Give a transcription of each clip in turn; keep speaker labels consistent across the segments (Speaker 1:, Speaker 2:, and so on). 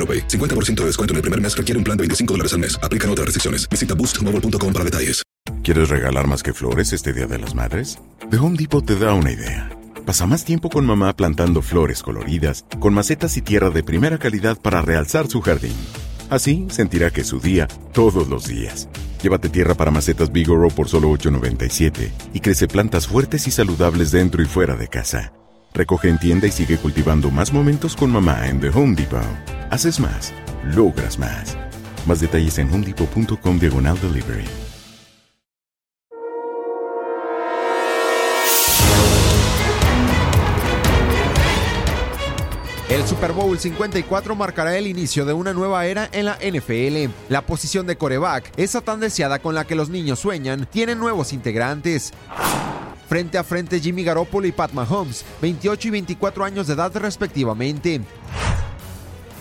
Speaker 1: AroPay. 50% de descuento en el primer mes requiere un plan de 25 dólares al mes. Aplican otras restricciones. Visita boostmobile.com para detalles.
Speaker 2: ¿Quieres regalar más que flores este Día de las Madres? The Home Depot te da una idea. Pasa más tiempo con mamá plantando flores coloridas, con macetas y tierra de primera calidad para realzar su jardín. Así sentirá que es su día todos los días. Llévate tierra para macetas Bigoro por solo $8.97 y crece plantas fuertes y saludables dentro y fuera de casa. Recoge en tienda y sigue cultivando más momentos con mamá en The Home Depot. Haces más, logras más. Más detalles en homedepot.com diagonal delivery.
Speaker 3: El Super Bowl 54 marcará el inicio de una nueva era en la NFL. La posición de coreback, esa tan deseada con la que los niños sueñan, tiene nuevos integrantes. Frente a frente Jimmy Garoppolo y Pat Mahomes, 28 y 24 años de edad respectivamente.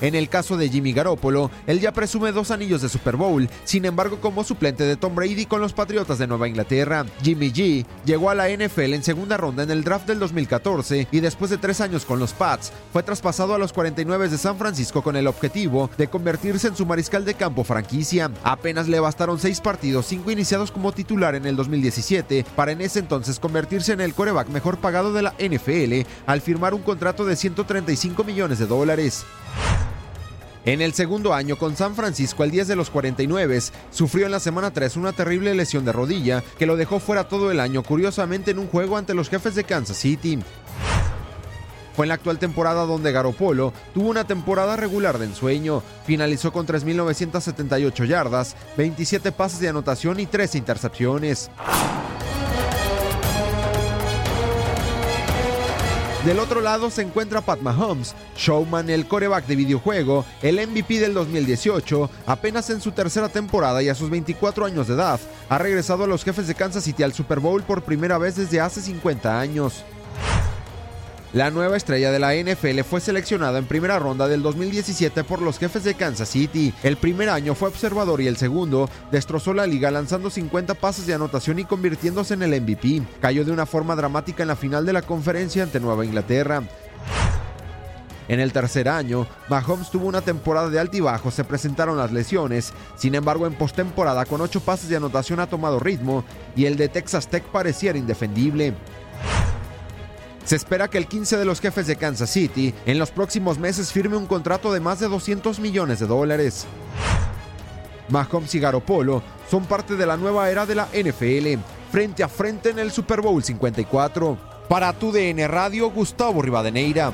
Speaker 3: En el caso de Jimmy Garoppolo, él ya presume dos anillos de Super Bowl, sin embargo como suplente de Tom Brady con los Patriotas de Nueva Inglaterra. Jimmy G llegó a la NFL en segunda ronda en el draft del 2014 y después de tres años con los Pats, fue traspasado a los 49 de San Francisco con el objetivo de convertirse en su mariscal de campo franquicia. Apenas le bastaron seis partidos, cinco iniciados como titular en el 2017, para en ese entonces convertirse en el coreback mejor pagado de la NFL al firmar un contrato de 135 millones de dólares. En el segundo año con San Francisco, el 10 de los 49, sufrió en la semana 3 una terrible lesión de rodilla que lo dejó fuera todo el año, curiosamente en un juego ante los jefes de Kansas City. Fue en la actual temporada donde Garopolo tuvo una temporada regular de ensueño. Finalizó con 3.978 yardas, 27 pases de anotación y 13 intercepciones. Del otro lado se encuentra Pat Mahomes, showman, el coreback de videojuego, el MVP del 2018, apenas en su tercera temporada y a sus 24 años de edad, ha regresado a los jefes de Kansas City al Super Bowl por primera vez desde hace 50 años. La nueva estrella de la NFL fue seleccionada en primera ronda del 2017 por los jefes de Kansas City. El primer año fue observador y el segundo destrozó la liga lanzando 50 pases de anotación y convirtiéndose en el MVP. Cayó de una forma dramática en la final de la conferencia ante Nueva Inglaterra. En el tercer año, Mahomes tuvo una temporada de altibajo, se presentaron las lesiones, sin embargo en postemporada con 8 pases de anotación ha tomado ritmo y el de Texas Tech pareciera indefendible. Se espera que el 15 de los jefes de Kansas City en los próximos meses firme un contrato de más de 200 millones de dólares. Mahomes y Garoppolo son parte de la nueva era de la NFL, frente a frente en el Super Bowl 54. Para tu DN Radio, Gustavo Rivadeneira.